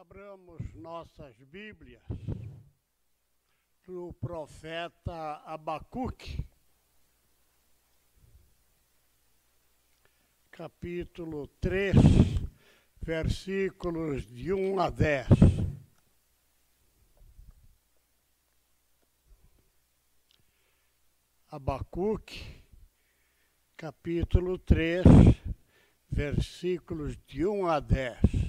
Abramos nossas Bíblias para o profeta Abacuque, capítulo 3, versículos de 1 a 10. Abacuque, capítulo 3, versículos de 1 a 10.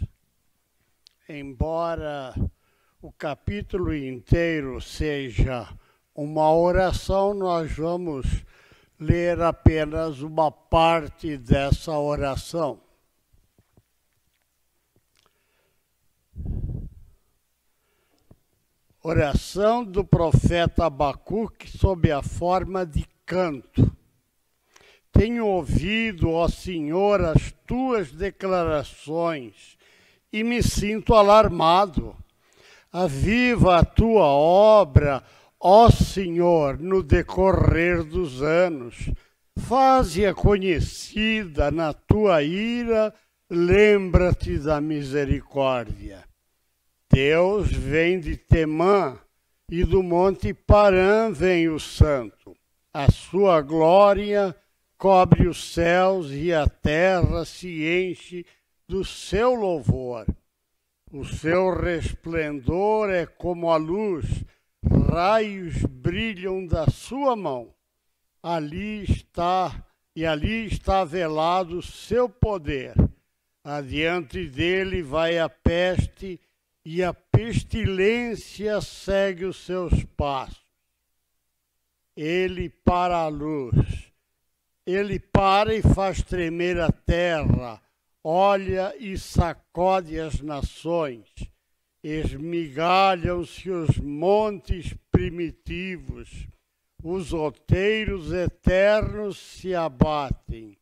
Embora o capítulo inteiro seja uma oração, nós vamos ler apenas uma parte dessa oração. Oração do profeta Abacuque sob a forma de canto. Tenho ouvido, ó Senhor, as tuas declarações e me sinto alarmado. Aviva a tua obra, ó Senhor, no decorrer dos anos. Faze-a conhecida na tua ira, lembra-te da misericórdia. Deus vem de Temã e do monte Parã vem o santo. A sua glória cobre os céus e a terra se enche do seu louvor. O seu resplendor é como a luz, raios brilham da sua mão. Ali está, e ali está velado o seu poder. Adiante dele vai a peste e a pestilência segue os seus passos. Ele para a luz, ele para e faz tremer a terra, olha e sacode as nações, esmigalham-se os montes primitivos, os outeiros eternos se abatem.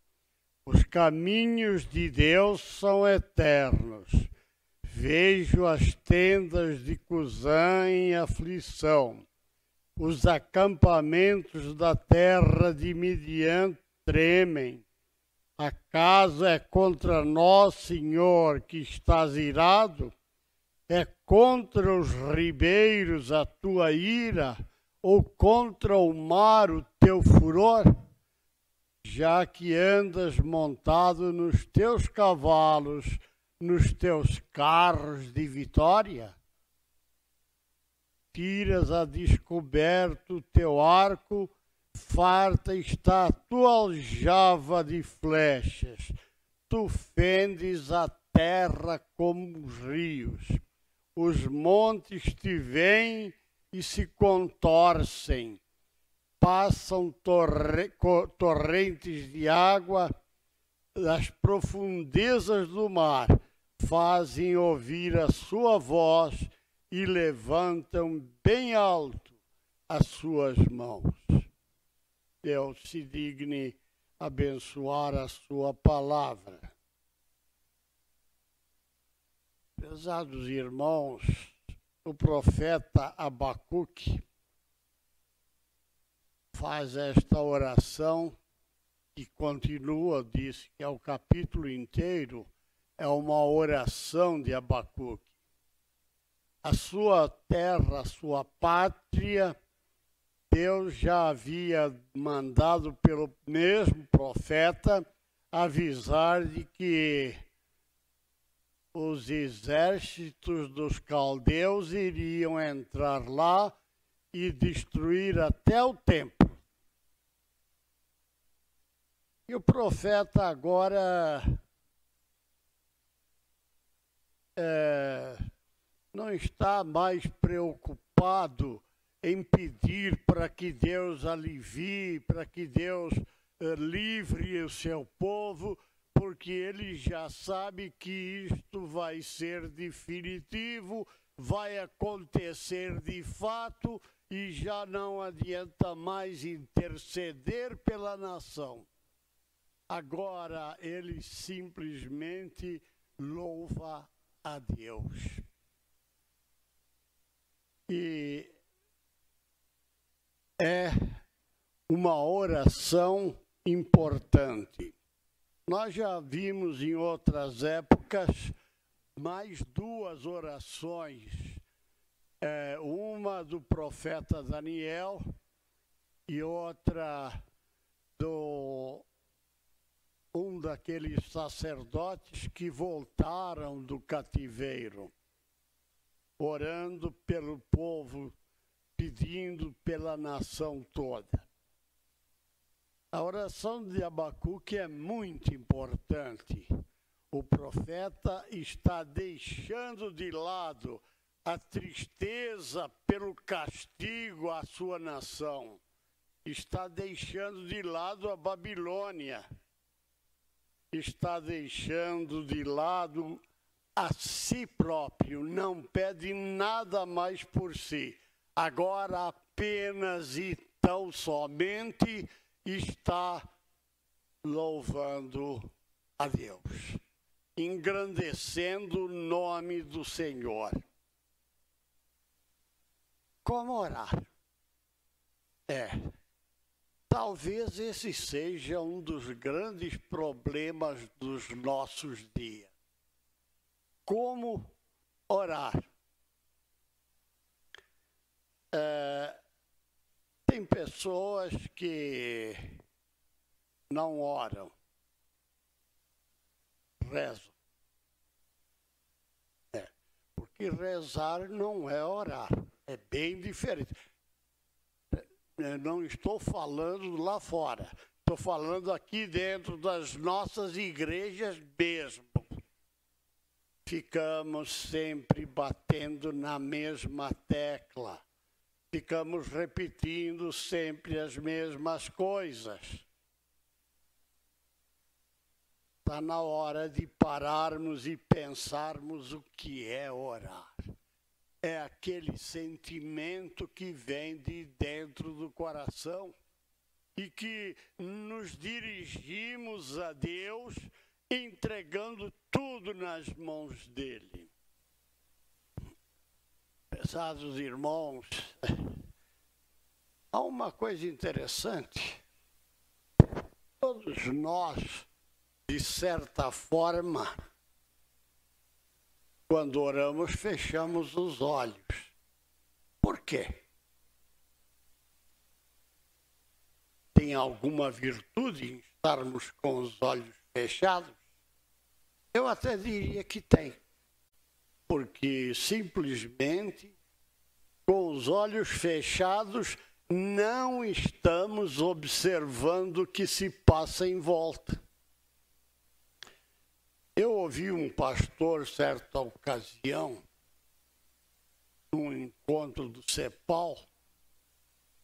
Os caminhos de Deus são eternos Vejo as tendas de Cusã em aflição. Os acampamentos da terra de Midian tremem. Acaso é contra nós, Senhor, que estás irado? É contra os ribeiros a tua ira, ou contra o mar o teu furor? Já que andas montado nos teus cavalos, nos teus carros de vitória? Tiras a descoberto o teu arco, farta está a tua aljava de flechas. Tu fendes a terra como os rios. Os montes te vêm e se contorcem. Passam torre torrentes de água das profundezas do mar fazem ouvir a sua voz e levantam bem alto as suas mãos. Deus se digne abençoar a sua palavra. Pesados irmãos, o profeta Abacuque faz esta oração e continua, diz que é o capítulo inteiro é uma oração de Abacuque. A sua terra, a sua pátria, Deus já havia mandado pelo mesmo profeta avisar de que os exércitos dos caldeus iriam entrar lá e destruir até o templo. E o profeta agora é, não está mais preocupado em pedir para que Deus alivie, para que Deus é, livre o seu povo, porque ele já sabe que isto vai ser definitivo, vai acontecer de fato e já não adianta mais interceder pela nação. Agora ele simplesmente louva a Deus. E é uma oração importante. Nós já vimos em outras épocas mais duas orações, é, uma do profeta Daniel e outra do um daqueles sacerdotes que voltaram do cativeiro, orando pelo povo, pedindo pela nação toda. A oração de Abacuque é muito importante. O profeta está deixando de lado a tristeza pelo castigo à sua nação. Está deixando de lado a Babilônia. Está deixando de lado a si próprio, não pede nada mais por si. Agora apenas e tão somente está louvando a Deus, engrandecendo o nome do Senhor. Como orar? É, talvez esse seja um dos grandes problemas dos nossos dias. Como orar? É, tem pessoas que não oram, rezam. É, porque rezar não é orar, é bem diferente. Eu não estou falando lá fora, estou falando aqui dentro das nossas igrejas mesmo. Ficamos sempre batendo na mesma tecla ficamos repetindo sempre as mesmas coisas. Está na hora de pararmos e pensarmos o que é orar. É aquele sentimento que vem de dentro do coração e que nos dirigimos a Deus entregando tudo nas mãos dele. Prezados irmãos, há uma coisa interessante. Todos nós, de certa forma, quando oramos, fechamos os olhos. Por quê? Tem alguma virtude em estarmos com os olhos fechados? Eu até diria que tem porque simplesmente com os olhos fechados não estamos observando o que se passa em volta. Eu ouvi um pastor, certa ocasião, num encontro do CEPAL,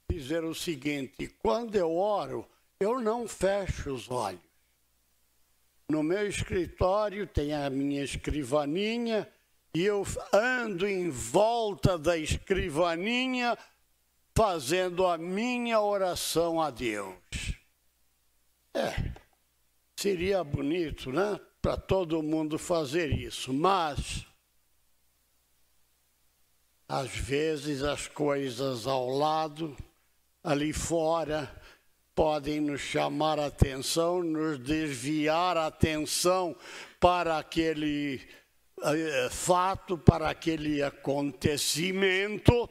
dizer o seguinte: quando eu oro, eu não fecho os olhos. No meu escritório tem a minha escrivaninha, e eu ando em volta da escrivaninha fazendo a minha oração a Deus. É, seria bonito, né? Para todo mundo fazer isso, mas às vezes as coisas ao lado, ali fora, podem nos chamar a atenção, nos desviar a atenção para aquele fato, para aquele acontecimento,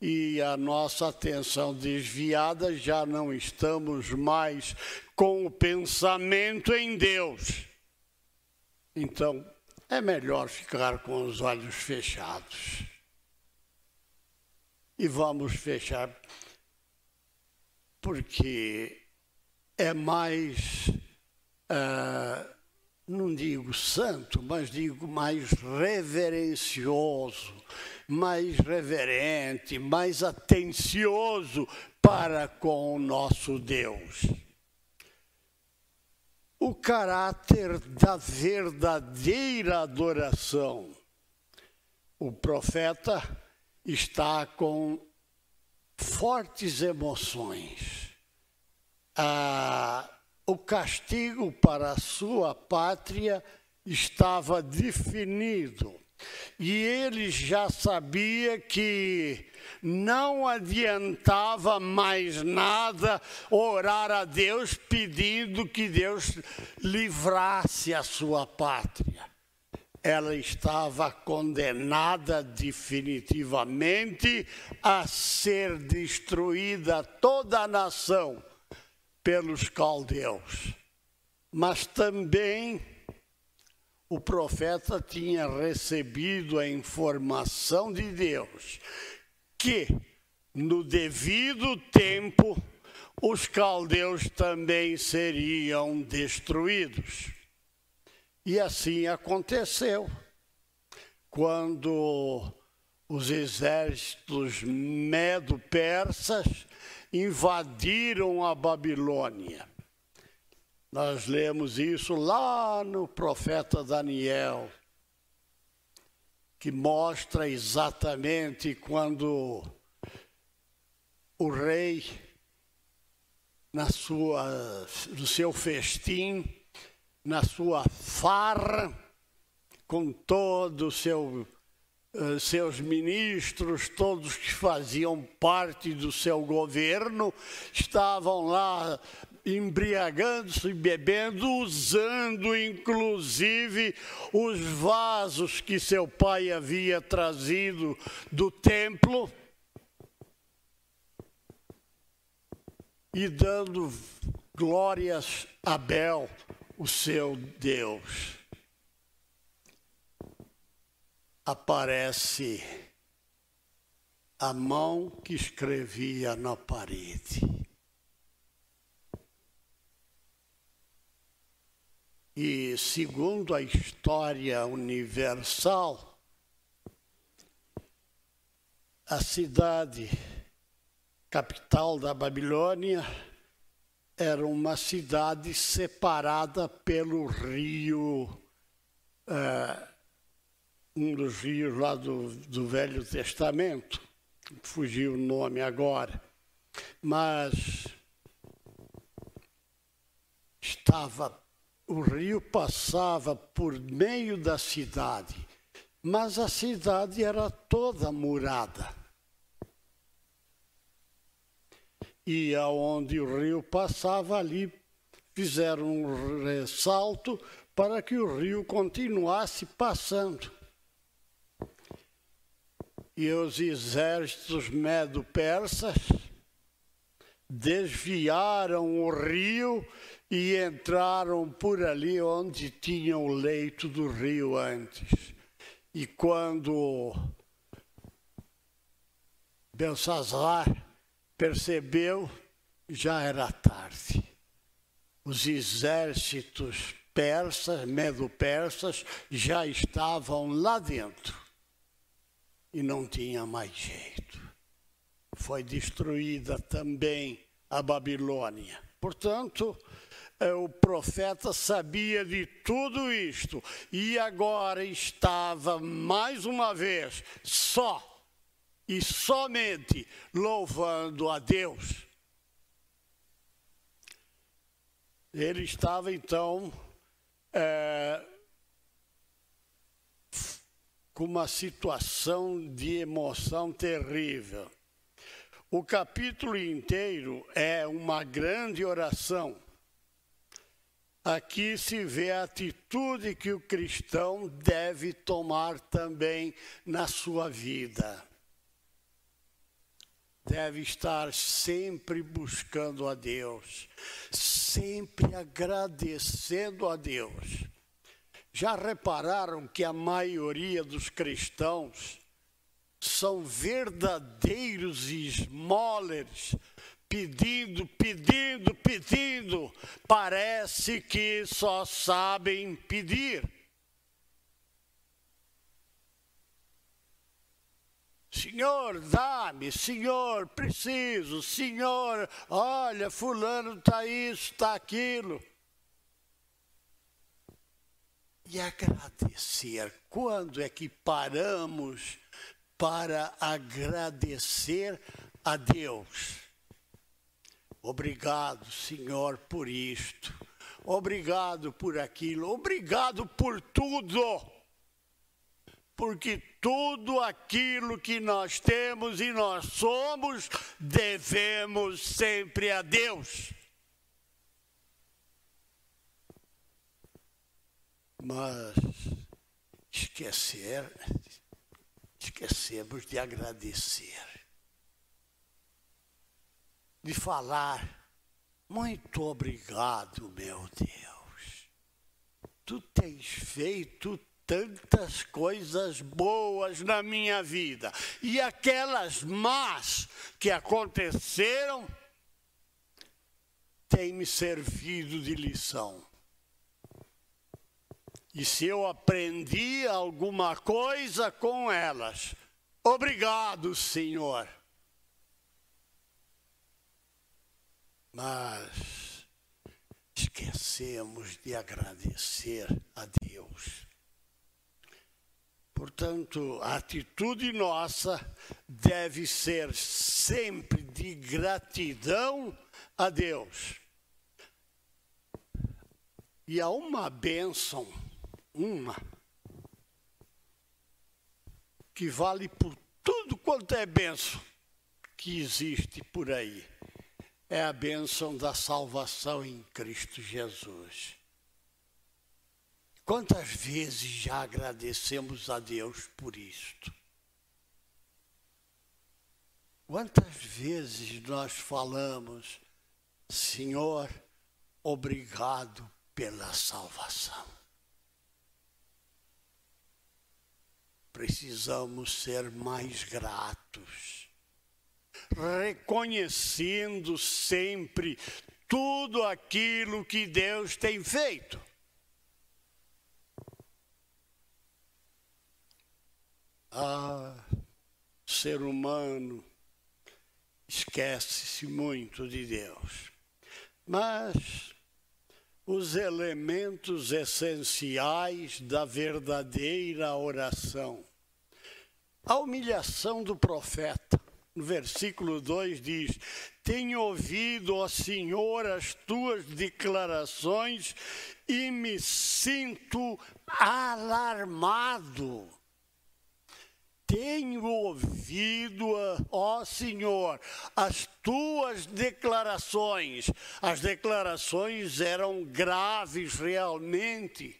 e a nossa atenção desviada, já não estamos mais com o pensamento em Deus. Então, é melhor ficar com os olhos fechados. E vamos fechar, porque é mais. Uh, não digo santo, mas digo mais reverencioso, mais reverente, mais atencioso para com o nosso Deus. O caráter da verdadeira adoração. O profeta está com fortes emoções. Ah, o castigo para a sua pátria estava definido. E ele já sabia que não adiantava mais nada orar a Deus pedindo que Deus livrasse a sua pátria. ela estava condenada definitivamente a ser destruída toda a nação pelos caldeus. Mas também o profeta tinha recebido a informação de Deus que no devido tempo os caldeus também seriam destruídos. E assim aconteceu. Quando os exércitos medo-persas invadiram a Babilônia. Nós lemos isso lá no profeta Daniel, que mostra exatamente quando o rei, na sua, no seu festim, na sua farra, com todos seu, uh, seus ministros, todos que faziam parte do seu governo, estavam lá embriagando-se bebendo, usando inclusive os vasos que seu pai havia trazido do templo e dando glórias a Bel, o seu Deus. Aparece a mão que escrevia na parede. E segundo a história universal, a cidade capital da Babilônia era uma cidade separada pelo rio, uh, um dos rios lá do, do Velho Testamento, fugiu o nome agora, mas estava, o rio passava por meio da cidade, mas a cidade era toda murada. e aonde o rio passava ali fizeram um ressalto para que o rio continuasse passando. E os exércitos medo-persas desviaram o rio e entraram por ali onde tinha o leito do rio antes. E quando Belsazar percebeu, já era tarde. Os exércitos persas, medo-persas, já estavam lá dentro e não tinha mais jeito. Foi destruída também a Babilônia. Portanto, eh, o profeta sabia de tudo isto e agora estava mais uma vez só e somente louvando a Deus. Ele estava então é, com uma situação de emoção terrível. O capítulo inteiro é uma grande oração. Aqui se vê a atitude que o cristão deve tomar também na sua vida deve estar sempre buscando a Deus, sempre agradecendo a Deus. Já repararam que a maioria dos cristãos são verdadeiros esmolers, pedindo, pedindo, pedindo, parece que só sabem pedir. Senhor, dá-me, Senhor, preciso, Senhor, olha, fulano está isso, está aquilo. E agradecer, quando é que paramos para agradecer a Deus? Obrigado, Senhor, por isto. Obrigado por aquilo. Obrigado por tudo. Porque tudo aquilo que nós temos e nós somos, devemos sempre a Deus. Mas esquecer, esquecemos de agradecer, de falar, muito obrigado, meu Deus. Tu tens feito tantas coisas boas na minha vida. E aquelas más que aconteceram têm me servido de lição. E se eu aprendi alguma coisa com elas, obrigado, Senhor. Mas esquecemos de agradecer a Deus. Portanto, a atitude nossa deve ser sempre de gratidão a Deus. E há uma bênção uma que vale por tudo quanto é benção que existe por aí. É a bênção da salvação em Cristo Jesus. Quantas vezes já agradecemos a Deus por isto? Quantas vezes nós falamos, Senhor, obrigado pela salvação? Precisamos ser mais gratos, reconhecendo sempre tudo aquilo que Deus tem feito. Ah, ser humano esquece-se muito de Deus. Mas os elementos essenciais da verdadeira oração. A humilhação do profeta, no versículo 2 diz: Tenho ouvido, ó Senhor, as tuas declarações e me sinto alarmado tenho ouvido, ó Senhor, as tuas declarações. As declarações eram graves realmente.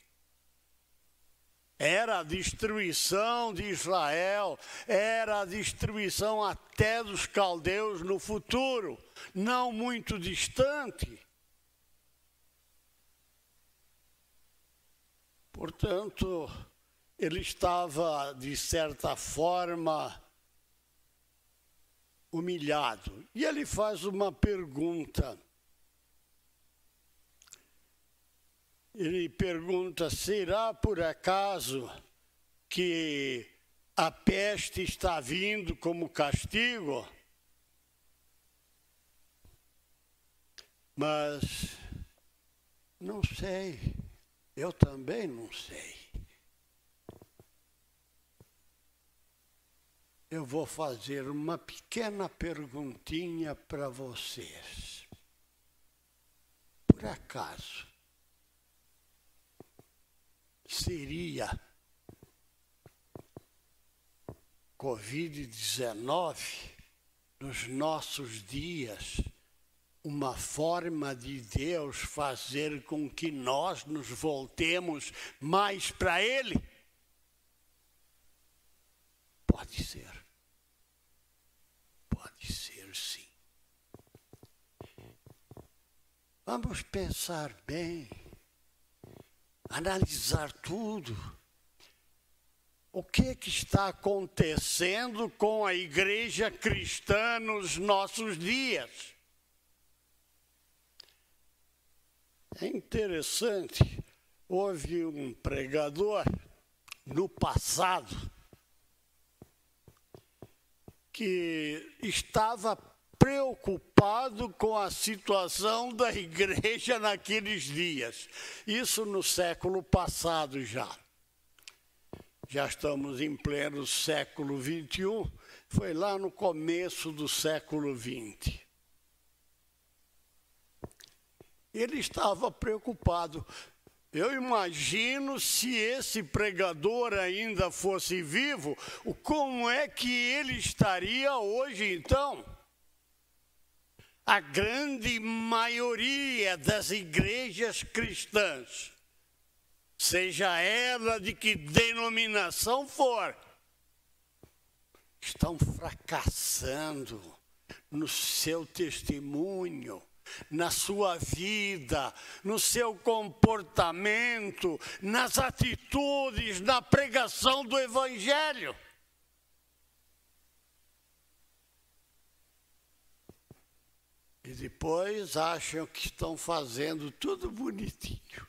Era a destruição de Israel, era a destruição até dos caldeus no futuro, não muito distante. Portanto, ele estava, de certa forma, humilhado. E ele faz uma pergunta. Ele pergunta: será por acaso que a peste está vindo como castigo? Mas não sei, eu também não sei. Eu vou fazer uma pequena perguntinha para vocês. Por acaso, seria Covid-19 nos nossos dias uma forma de Deus fazer com que nós nos voltemos mais para Ele? Pode ser. Vamos pensar bem, analisar tudo. O que, que está acontecendo com a igreja cristã nos nossos dias? É interessante, houve um pregador no passado que estava preocupado com a situação da igreja naqueles dias. Isso no século passado já. Já estamos em pleno século 21, foi lá no começo do século 20. Ele estava preocupado. Eu imagino se esse pregador ainda fosse vivo, como é que ele estaria hoje então? A grande maioria das igrejas cristãs seja ela de que denominação for, estão fracassando no seu testemunho, na sua vida, no seu comportamento, nas atitudes, na pregação do Evangelho. E depois acham que estão fazendo tudo bonitinho.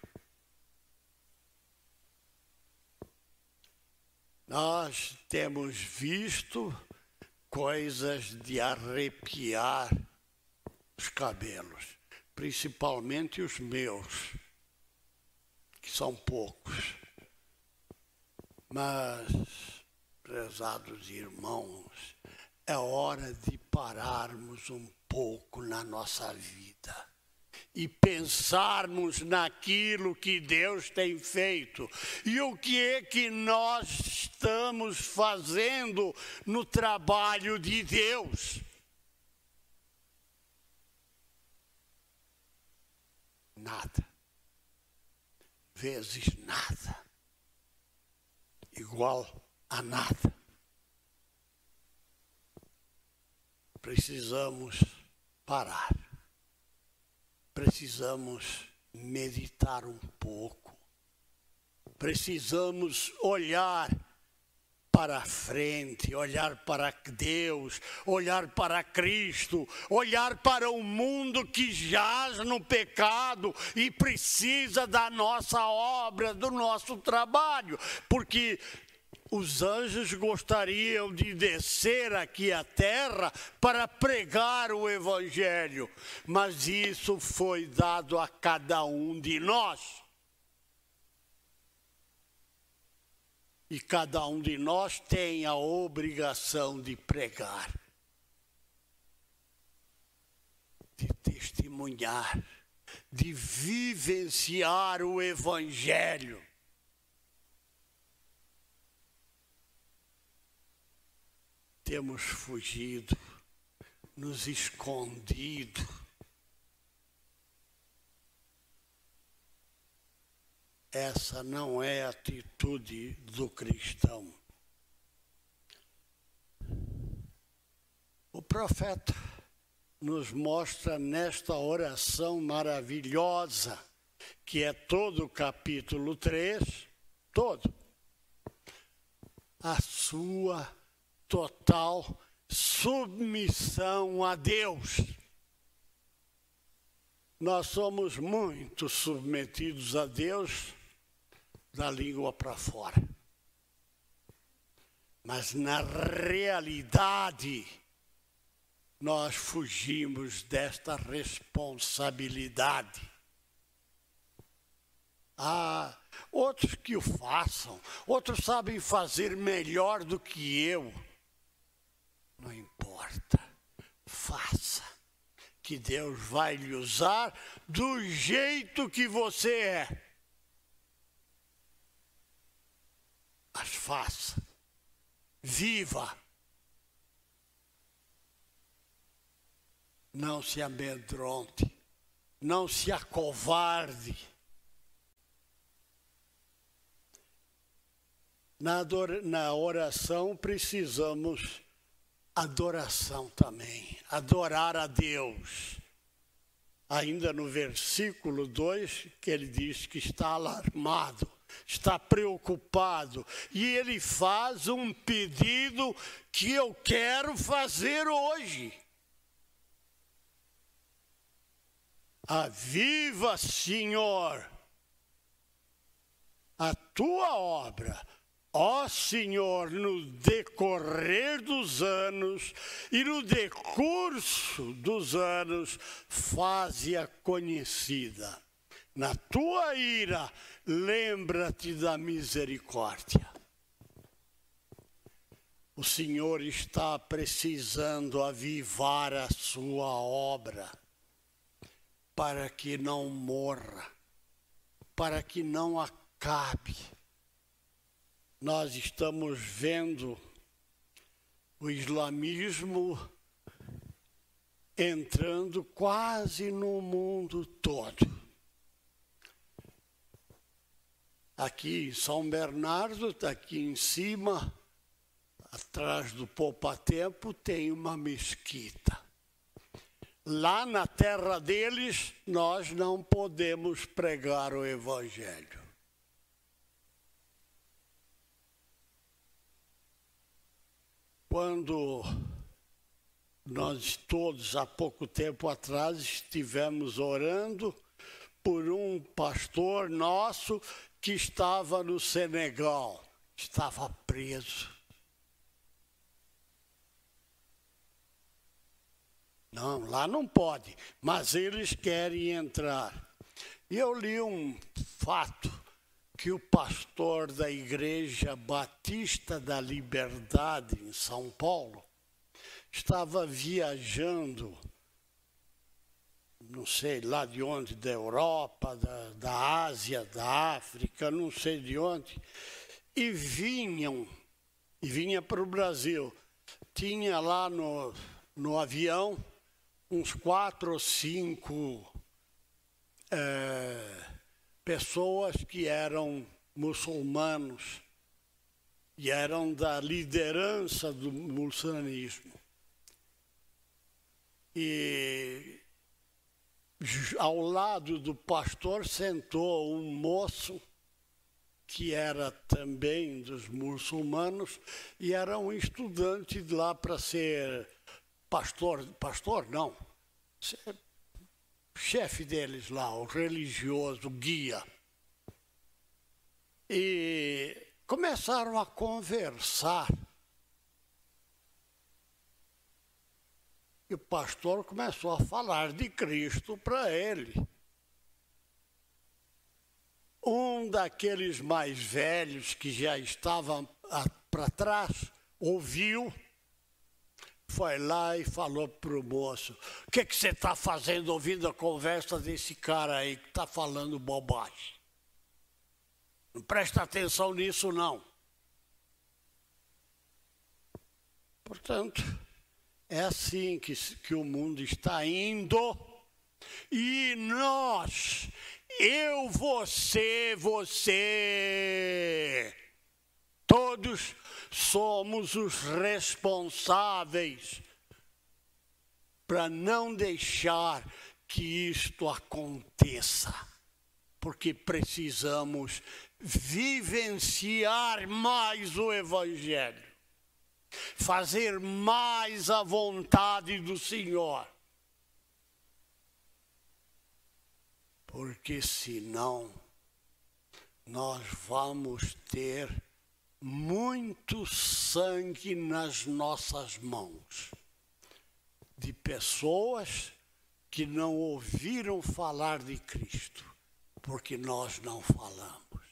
Nós temos visto coisas de arrepiar os cabelos, principalmente os meus, que são poucos. Mas, prezados irmãos, é hora de pararmos um pouco na nossa vida e pensarmos naquilo que Deus tem feito e o que é que nós estamos fazendo no trabalho de Deus. Nada. Vezes nada. Igual a nada. Precisamos parar. Precisamos meditar um pouco, precisamos olhar para frente, olhar para Deus, olhar para Cristo, olhar para o mundo que jaz no pecado e precisa da nossa obra, do nosso trabalho, porque os anjos gostariam de descer aqui à terra para pregar o Evangelho, mas isso foi dado a cada um de nós. E cada um de nós tem a obrigação de pregar, de testemunhar, de vivenciar o Evangelho. Temos fugido, nos escondido. Essa não é a atitude do cristão. O profeta nos mostra nesta oração maravilhosa, que é todo o capítulo 3, todo, a sua total submissão a Deus. Nós somos muito submetidos a Deus da língua para fora. Mas na realidade, nós fugimos desta responsabilidade. Ah, outros que o façam, outros sabem fazer melhor do que eu. Não importa. Faça. Que Deus vai lhe usar do jeito que você é. Mas faça. Viva. Não se amedronte. Não se acovarde. Na, oração precisamos adoração também, adorar a Deus. Ainda no versículo 2, que ele diz que está alarmado, está preocupado, e ele faz um pedido que eu quero fazer hoje. Aviva, Senhor, a tua obra Ó Senhor, no decorrer dos anos e no decurso dos anos, faze-a conhecida. Na tua ira, lembra-te da misericórdia. O Senhor está precisando avivar a sua obra para que não morra, para que não acabe nós estamos vendo o islamismo entrando quase no mundo todo. aqui em São Bernardo, aqui em cima, atrás do Poupa Tempo, tem uma mesquita. Lá na terra deles, nós não podemos pregar o Evangelho. Quando nós todos, há pouco tempo atrás, estivemos orando por um pastor nosso que estava no Senegal, estava preso. Não, lá não pode, mas eles querem entrar. E eu li um fato que o pastor da Igreja Batista da Liberdade em São Paulo estava viajando, não sei lá de onde, da Europa, da, da Ásia, da África, não sei de onde, e vinham, e vinha para o Brasil. Tinha lá no, no avião uns quatro ou cinco. É, pessoas que eram muçulmanos e eram da liderança do muçulmanismo. E ao lado do pastor sentou um moço que era também dos muçulmanos e era um estudante lá para ser pastor, pastor não, ser chefe deles lá, o religioso, guia. E começaram a conversar. E o pastor começou a falar de Cristo para ele. Um daqueles mais velhos que já estavam para trás ouviu foi lá e falou para o moço: O que, que você está fazendo ouvindo a conversa desse cara aí que está falando bobagem? Não presta atenção nisso, não. Portanto, é assim que, que o mundo está indo. E nós, eu, você, você, todos somos os responsáveis para não deixar que isto aconteça, porque precisamos vivenciar mais o Evangelho, fazer mais a vontade do Senhor. Porque senão nós vamos ter muito sangue nas nossas mãos de pessoas que não ouviram falar de Cristo, porque nós não falamos.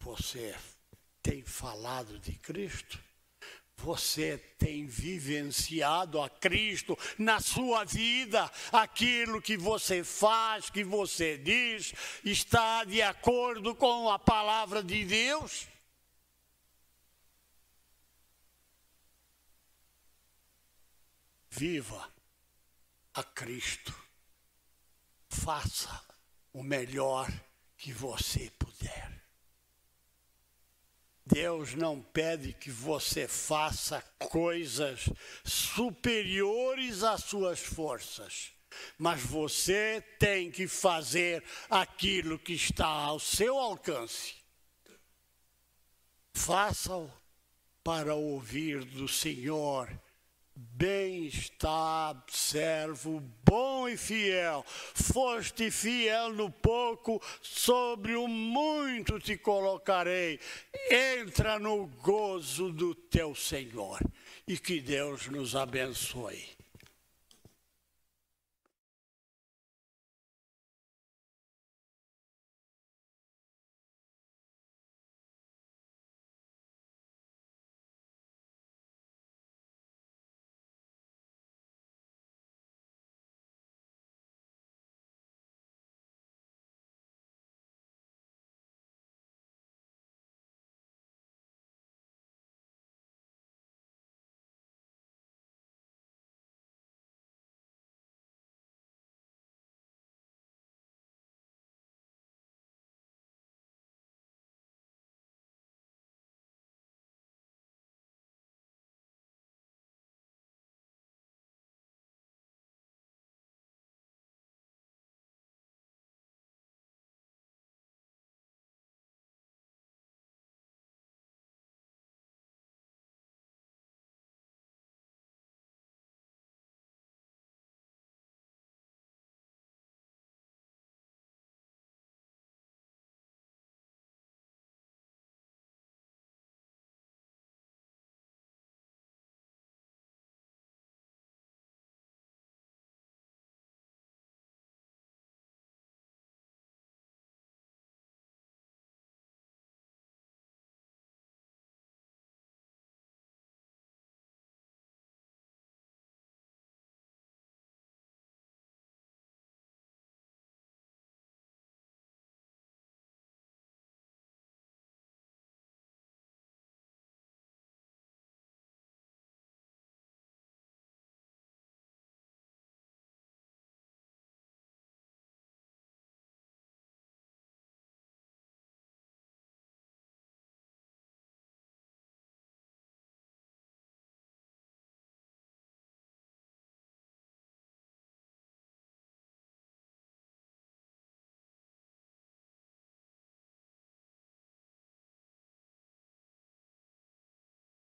Você tem falado de Cristo? Você tem vivenciado a Cristo na sua vida, aquilo que você faz, que você diz, está de acordo com a palavra de Deus? Viva a Cristo. Faça o melhor que você puder. Deus não pede que você faça coisas superiores às suas forças, mas você tem que fazer aquilo que está ao seu alcance. Faça-o para ouvir do Senhor Bem está, servo bom e fiel. Foste fiel no pouco, sobre o muito te colocarei. Entra no gozo do teu Senhor. E que Deus nos abençoe.